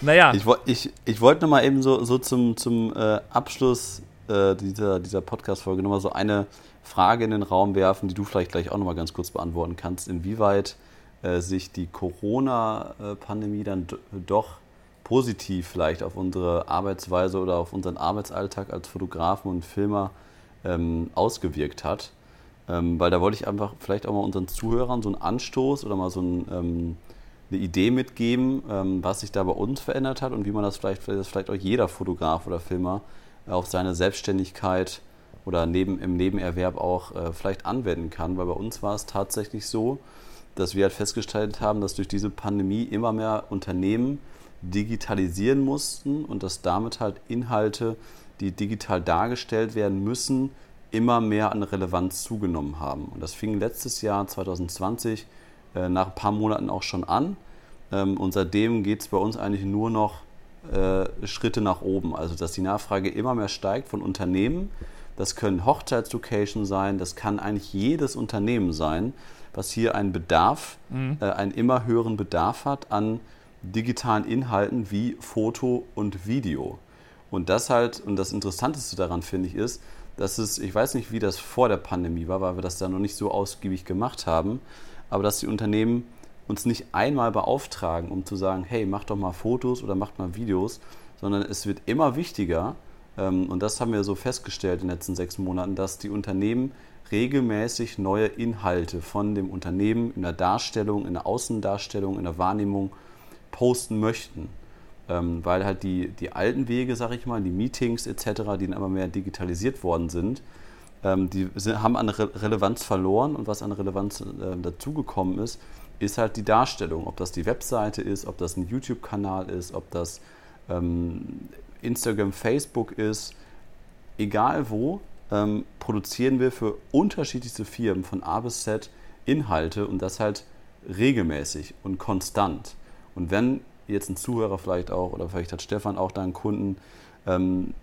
naja. Ich, ich, ich wollte nochmal eben so, so zum, zum äh, Abschluss äh, dieser, dieser Podcast-Folge nochmal so eine Frage in den Raum werfen, die du vielleicht gleich auch nochmal ganz kurz beantworten kannst. Inwieweit äh, sich die Corona-Pandemie dann doch positiv vielleicht auf unsere Arbeitsweise oder auf unseren Arbeitsalltag als Fotografen und Filmer ähm, ausgewirkt hat. Ähm, weil da wollte ich einfach vielleicht auch mal unseren Zuhörern so einen Anstoß oder mal so ein, ähm, eine Idee mitgeben, ähm, was sich da bei uns verändert hat und wie man das vielleicht, das vielleicht auch jeder Fotograf oder Filmer auf seine Selbstständigkeit oder neben, im Nebenerwerb auch äh, vielleicht anwenden kann. Weil bei uns war es tatsächlich so, dass wir halt festgestellt haben, dass durch diese Pandemie immer mehr Unternehmen digitalisieren mussten und dass damit halt Inhalte, die digital dargestellt werden müssen, immer mehr an Relevanz zugenommen haben. Und das fing letztes Jahr 2020 äh, nach ein paar Monaten auch schon an. Ähm, und seitdem geht es bei uns eigentlich nur noch äh, Schritte nach oben. Also dass die Nachfrage immer mehr steigt von Unternehmen. Das können Hochzeitslocations sein, das kann eigentlich jedes Unternehmen sein, was hier einen Bedarf, mhm. äh, einen immer höheren Bedarf hat an digitalen Inhalten wie Foto und Video. Und das halt, und das Interessanteste daran finde ich ist, dass es, ich weiß nicht, wie das vor der Pandemie war, weil wir das da noch nicht so ausgiebig gemacht haben, aber dass die Unternehmen uns nicht einmal beauftragen, um zu sagen, hey, mach doch mal Fotos oder macht mal Videos, sondern es wird immer wichtiger, und das haben wir so festgestellt in den letzten sechs Monaten, dass die Unternehmen regelmäßig neue Inhalte von dem Unternehmen in der Darstellung, in der Außendarstellung, in der Wahrnehmung posten möchten. Ähm, weil halt die, die alten Wege, sag ich mal, die Meetings etc., die dann immer mehr digitalisiert worden sind, ähm, die haben an Re Relevanz verloren und was an Relevanz äh, dazugekommen ist, ist halt die Darstellung. Ob das die Webseite ist, ob das ein YouTube-Kanal ist, ob das ähm, Instagram, Facebook ist, egal wo, ähm, produzieren wir für unterschiedlichste Firmen von A bis Z Inhalte und das halt regelmäßig und konstant. Und wenn jetzt ein Zuhörer vielleicht auch, oder vielleicht hat Stefan auch da einen Kunden, ähm,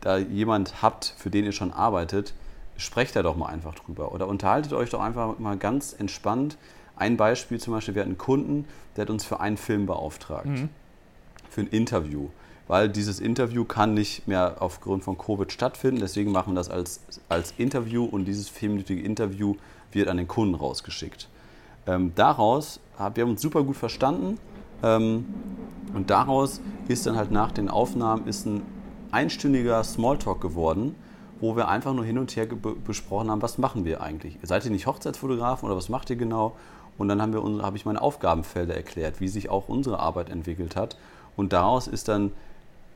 da jemand habt, für den ihr schon arbeitet, sprecht da doch mal einfach drüber. Oder unterhaltet euch doch einfach mal ganz entspannt. Ein Beispiel zum Beispiel, wir hatten einen Kunden, der hat uns für einen Film beauftragt. Mhm. Für ein Interview weil dieses Interview kann nicht mehr aufgrund von Covid stattfinden. Deswegen machen wir das als, als Interview und dieses vierminütige Interview wird an den Kunden rausgeschickt. Ähm, daraus, wir haben uns super gut verstanden ähm, und daraus ist dann halt nach den Aufnahmen ist ein einstündiger Smalltalk geworden, wo wir einfach nur hin und her besprochen haben, was machen wir eigentlich? Seid ihr nicht Hochzeitsfotografen oder was macht ihr genau? Und dann wir, habe ich meine Aufgabenfelder erklärt, wie sich auch unsere Arbeit entwickelt hat. Und daraus ist dann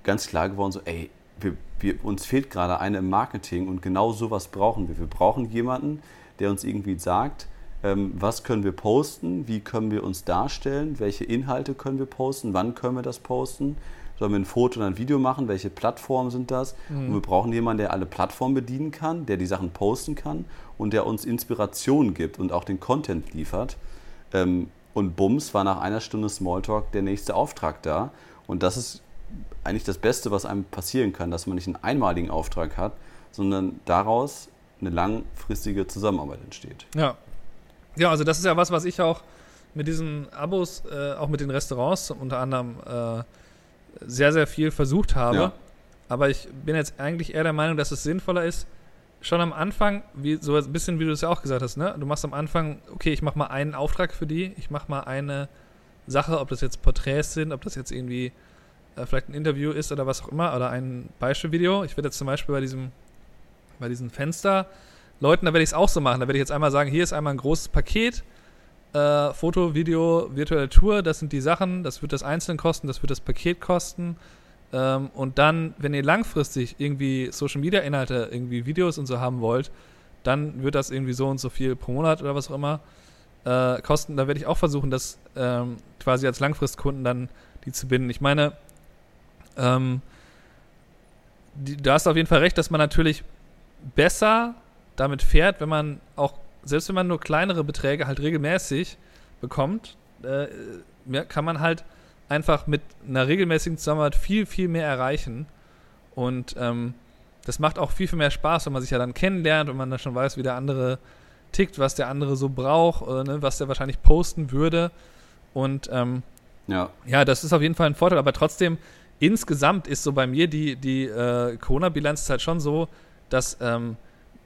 ganz klar geworden, so, ey, wir, wir, uns fehlt gerade eine im Marketing und genau sowas brauchen wir. Wir brauchen jemanden, der uns irgendwie sagt, ähm, was können wir posten, wie können wir uns darstellen, welche Inhalte können wir posten, wann können wir das posten, sollen wir ein Foto oder ein Video machen, welche Plattformen sind das. Mhm. Und wir brauchen jemanden, der alle Plattformen bedienen kann, der die Sachen posten kann und der uns Inspiration gibt und auch den Content liefert. Ähm, und bums war nach einer Stunde Smalltalk der nächste Auftrag da. Und das ist eigentlich das Beste, was einem passieren kann, dass man nicht einen einmaligen Auftrag hat, sondern daraus eine langfristige Zusammenarbeit entsteht. Ja. Ja, also das ist ja was, was ich auch mit diesen Abos, äh, auch mit den Restaurants unter anderem äh, sehr, sehr viel versucht habe. Ja. Aber ich bin jetzt eigentlich eher der Meinung, dass es sinnvoller ist, schon am Anfang, wie, so ein bisschen wie du es ja auch gesagt hast, ne? Du machst am Anfang, okay, ich mache mal einen Auftrag für die, ich mache mal eine Sache, ob das jetzt Porträts sind, ob das jetzt irgendwie äh, vielleicht ein Interview ist oder was auch immer, oder ein Beispielvideo. Ich werde jetzt zum Beispiel bei diesem, bei diesen Fensterleuten, da werde ich es auch so machen. Da werde ich jetzt einmal sagen, hier ist einmal ein großes Paket, äh, Foto, Video, virtuelle Tour, das sind die Sachen, das wird das einzeln kosten, das wird das Paket kosten. Ähm, und dann, wenn ihr langfristig irgendwie Social Media Inhalte, irgendwie Videos und so haben wollt, dann wird das irgendwie so und so viel pro Monat oder was auch immer äh, kosten. Da werde ich auch versuchen, das ähm, quasi als Langfristkunden dann die zu binden. Ich meine, ähm, die, du hast auf jeden Fall recht, dass man natürlich besser damit fährt, wenn man auch, selbst wenn man nur kleinere Beträge halt regelmäßig bekommt, äh, kann man halt einfach mit einer regelmäßigen Zusammenarbeit viel, viel mehr erreichen. Und ähm, das macht auch viel, viel mehr Spaß, wenn man sich ja dann kennenlernt und man dann schon weiß, wie der andere tickt, was der andere so braucht, äh, ne, was der wahrscheinlich posten würde. Und ähm, ja. ja, das ist auf jeden Fall ein Vorteil, aber trotzdem insgesamt ist so bei mir die, die äh, Corona-Bilanz halt schon so, dass ähm,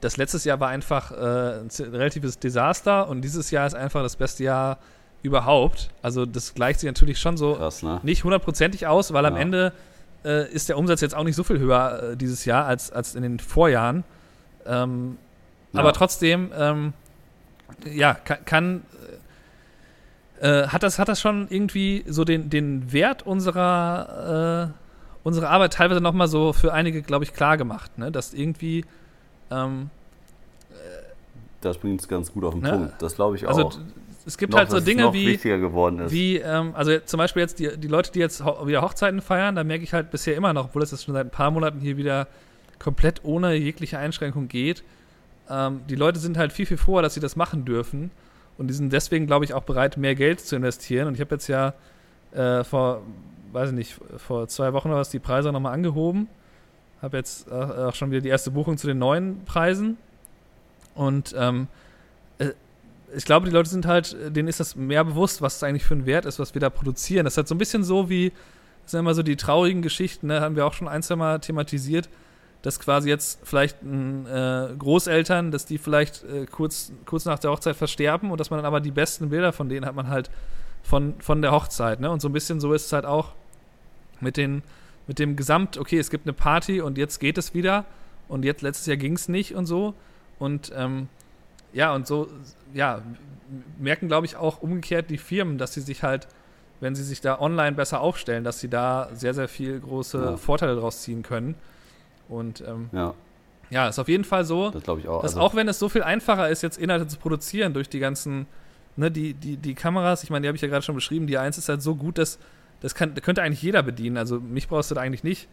das letztes Jahr war einfach äh, ein relatives Desaster und dieses Jahr ist einfach das beste Jahr überhaupt. Also das gleicht sich natürlich schon so Krass, ne? nicht hundertprozentig aus, weil am Ende äh, ist der Umsatz jetzt auch nicht so viel höher äh, dieses Jahr als, als in den Vorjahren. Ähm, ja. Aber trotzdem, ähm, ja, kann, kann äh, hat, das, hat das schon irgendwie so den, den Wert unserer, äh, unserer Arbeit teilweise nochmal so für einige, glaube ich, klar gemacht, ne? Dass irgendwie. Ähm, das bringt es ganz gut auf den ne? Punkt. Das glaube ich also, auch. Also, es gibt noch, halt so Dinge wie, wie ähm, also zum Beispiel jetzt die, die Leute, die jetzt ho wieder Hochzeiten feiern, da merke ich halt bisher immer noch, obwohl es jetzt schon seit ein paar Monaten hier wieder komplett ohne jegliche Einschränkung geht. Ähm, die Leute sind halt viel, viel froher, dass sie das machen dürfen. Und die sind deswegen, glaube ich, auch bereit, mehr Geld zu investieren. Und ich habe jetzt ja äh, vor, weiß ich nicht, vor zwei Wochen oder was die Preise nochmal angehoben. Habe jetzt äh, auch schon wieder die erste Buchung zu den neuen Preisen. Und ähm, äh, ich glaube, die Leute sind halt, denen ist das mehr bewusst, was es eigentlich für ein Wert ist, was wir da produzieren. Das ist halt so ein bisschen so wie, das sind immer so die traurigen Geschichten, ne, haben wir auch schon ein, zwei Mal thematisiert dass quasi jetzt vielleicht äh, Großeltern, dass die vielleicht äh, kurz, kurz nach der Hochzeit versterben und dass man dann aber die besten Bilder von denen hat man halt von, von der Hochzeit. Ne? Und so ein bisschen so ist es halt auch mit, den, mit dem Gesamt, okay, es gibt eine Party und jetzt geht es wieder und jetzt letztes Jahr ging es nicht und so. Und ähm, ja, und so, ja, merken, glaube ich, auch umgekehrt die Firmen, dass sie sich halt, wenn sie sich da online besser aufstellen, dass sie da sehr, sehr viel große Ja. Vorteile draus ziehen können. Und ähm, Ja, ja, ist auf jeden Fall so, das glaube ich auch. dass Also, auch wenn es so viel einfacher ist, jetzt Inhalte zu produzieren durch die ganzen, ne, die, die, die Kameras, ich meine, die habe ich ja gerade schon beschrieben, die 1 ist halt so gut, dass das kann, könnte eigentlich jeder bedienen. Also mich brauchst du da eigentlich nicht.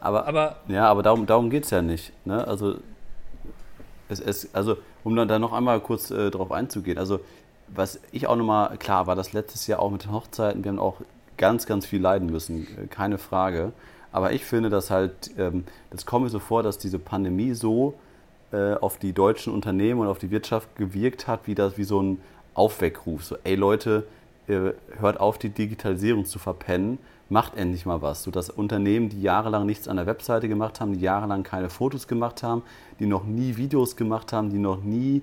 aber, Aber Ja, aber darum, darum geht es ja nicht. Ne? Also, es, es, also, um dann da noch einmal kurz äh, drauf einzugehen. Also, was ich auch nochmal, klar, war das letztes Jahr auch mit den Hochzeiten, wir haben auch ganz, ganz viel leiden müssen, äh, keine Frage. Aber ich finde, dass halt, ähm, das kommt mir so vor, dass diese Pandemie so äh, auf die deutschen Unternehmen und auf die Wirtschaft gewirkt hat, wie das, wie so ein Aufweckruf. So, ey Leute, äh, hört auf, die Digitalisierung zu verpennen, macht endlich mal was. So dass Unternehmen, die jahrelang nichts an der Webseite gemacht haben, die jahrelang keine Fotos gemacht haben, die noch nie Videos gemacht haben, die noch nie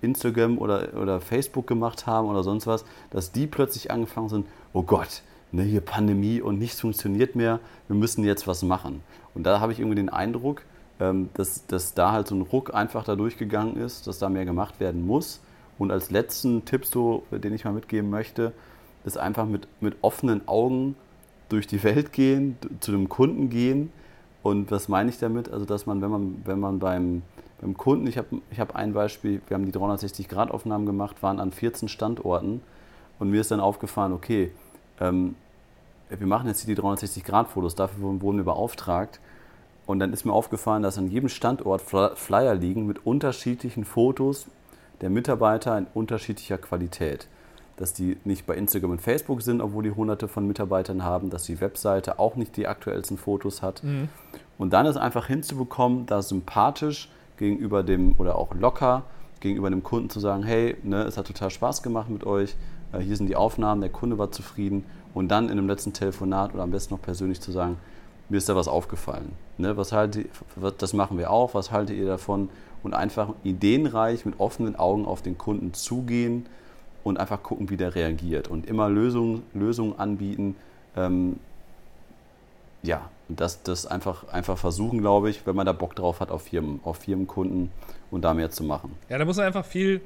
Instagram oder, oder Facebook gemacht haben oder sonst was, dass die plötzlich angefangen sind, oh Gott, ne, hier Pandemie und nichts funktioniert mehr, wir müssen jetzt was machen. Und da habe ich irgendwie den Eindruck, ähm, dass, dass da halt so ein Ruck einfach da durchgegangen ist, dass da mehr gemacht werden muss. Und als letzten Tipp, so, den ich mal mitgeben möchte, ist einfach mit, mit offenen Augen durch die Welt gehen, zu dem Kunden gehen. Und was meine ich damit? Also, dass man, wenn man, wenn man beim, beim Kunden, ich habe ich hab ein Beispiel, wir haben die 360-Grad-Aufnahmen gemacht, waren an 14 Standorten und mir ist dann aufgefallen, okay, ähm, wir machen jetzt hier die 360-Grad-Fotos, dafür wurden wir beauftragt. Und dann ist mir aufgefallen, dass an jedem Standort Fly- Flyer liegen mit unterschiedlichen Fotos der Mitarbeiter in unterschiedlicher Qualität. Dass die nicht bei Instagram und Facebook sind, obwohl die hunderte von Mitarbeitern haben, dass die Webseite auch nicht die aktuellsten Fotos hat. Und dann ist einfach hinzubekommen, da sympathisch gegenüber dem oder auch locker gegenüber dem Kunden zu sagen, hey, ne, es hat total Spaß gemacht mit euch, hier sind die Aufnahmen, der Kunde war zufrieden und dann in einem letzten Telefonat oder am besten noch persönlich zu sagen, mir ist da was aufgefallen. Ne, was haltet, das machen wir auch, was haltet ihr davon? Und einfach ideenreich mit offenen Augen auf den Kunden zugehen und einfach gucken, wie der reagiert. Und immer Lösungen, Lösungen anbieten. Ähm, ja, das, das einfach, einfach versuchen, glaube ich, wenn man da Bock drauf hat auf, Firmen, auf Firmenkunden und da mehr zu machen. Ja, da muss man einfach viel,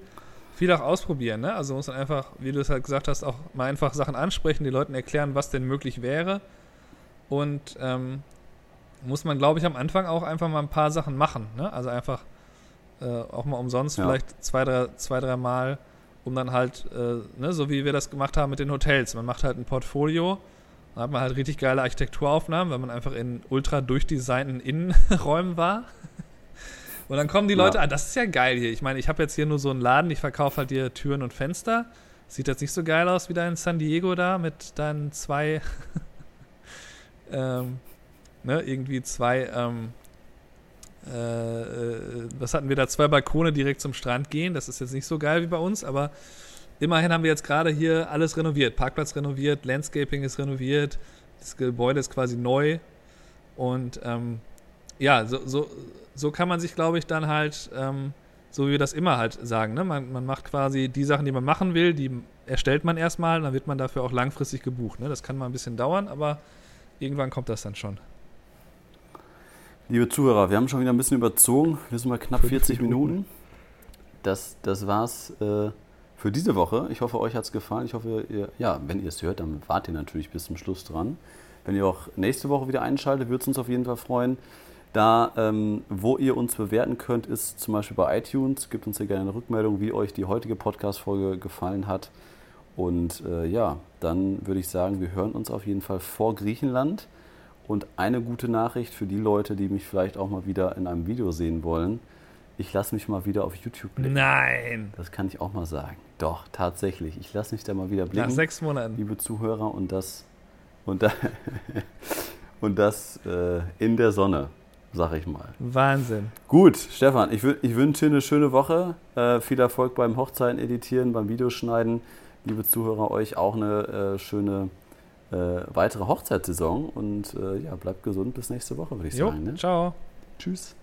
viel auch ausprobieren. Ne? Also muss man einfach, wie du es halt gesagt hast, auch mal einfach Sachen ansprechen, den Leuten erklären, was denn möglich wäre. Und ähm, muss man, glaube ich, am Anfang auch einfach mal ein paar Sachen machen. Ne? Also einfach äh, auch mal umsonst Ja. vielleicht zwei, drei, zwei, drei Mal, um dann halt, äh, ne, so wie wir das gemacht haben mit den Hotels. Man macht halt ein Portfolio, dann hat man halt richtig geile Architekturaufnahmen, weil man einfach in ultra durchdesignten Innenräumen war. Und dann kommen die Leute, Ja. ah, das ist ja geil hier. Ich meine, ich habe jetzt hier nur so einen Laden, ich verkaufe halt hier Türen und Fenster. Sieht jetzt nicht so geil aus wie da in San Diego da mit deinen zwei, ähm, ne, irgendwie zwei, ähm, äh, äh, was hatten wir da? Zwei Balkone direkt zum Strand gehen. Das ist jetzt nicht so geil wie bei uns, aber immerhin haben wir jetzt gerade hier alles renoviert. Parkplatz renoviert, Landscaping ist renoviert, das Gebäude ist quasi neu. Und ähm, ja, so, so, so kann man sich, glaube ich, dann halt, ähm, so wie wir das immer halt sagen, ne? man, man macht quasi die Sachen, die man machen will, die erstellt man erstmal, dann wird man dafür auch langfristig gebucht. Ne? Das kann mal ein bisschen dauern, aber irgendwann kommt das dann schon. Liebe Zuhörer, wir haben schon wieder ein bisschen überzogen. Wir sind mal knapp Fünf 40 Minuten. Das, das war's äh, für diese Woche. Ich hoffe, euch hat's gefallen. Ich hoffe, ihr, ja, wenn ihr es hört, dann wart ihr natürlich bis zum Schluss dran. Wenn ihr auch nächste Woche wieder einschaltet, würde es uns auf jeden Fall freuen. Da, ähm, wo ihr uns bewerten könnt, ist zum Beispiel bei iTunes. Gebt uns hier gerne eine Rückmeldung, wie euch die heutige Podcast-Folge gefallen hat. Und äh, ja, dann würde ich sagen, wir hören uns auf jeden Fall vor Griechenland. Und eine gute Nachricht für die Leute, die mich vielleicht auch mal wieder in einem Video sehen wollen. Ich lasse mich mal wieder auf YouTube blicken. Nein! Das kann ich auch mal sagen. Doch, tatsächlich. Ich lasse mich da mal wieder Nach blicken, sechs Monaten. liebe Zuhörer. Und das, und da, und das äh, in der Sonne, sag ich mal. Wahnsinn. Gut, Stefan, ich, ich wünsche dir eine schöne Woche. Äh, viel Erfolg beim Hochzeiten editieren, beim Videoschneiden. Liebe Zuhörer, euch auch eine äh, schöne äh, weitere Hochzeitssaison. Und äh, ja, bleibt gesund bis nächste Woche, würde ich Jo, sagen. Ne? ciao. Tschüss.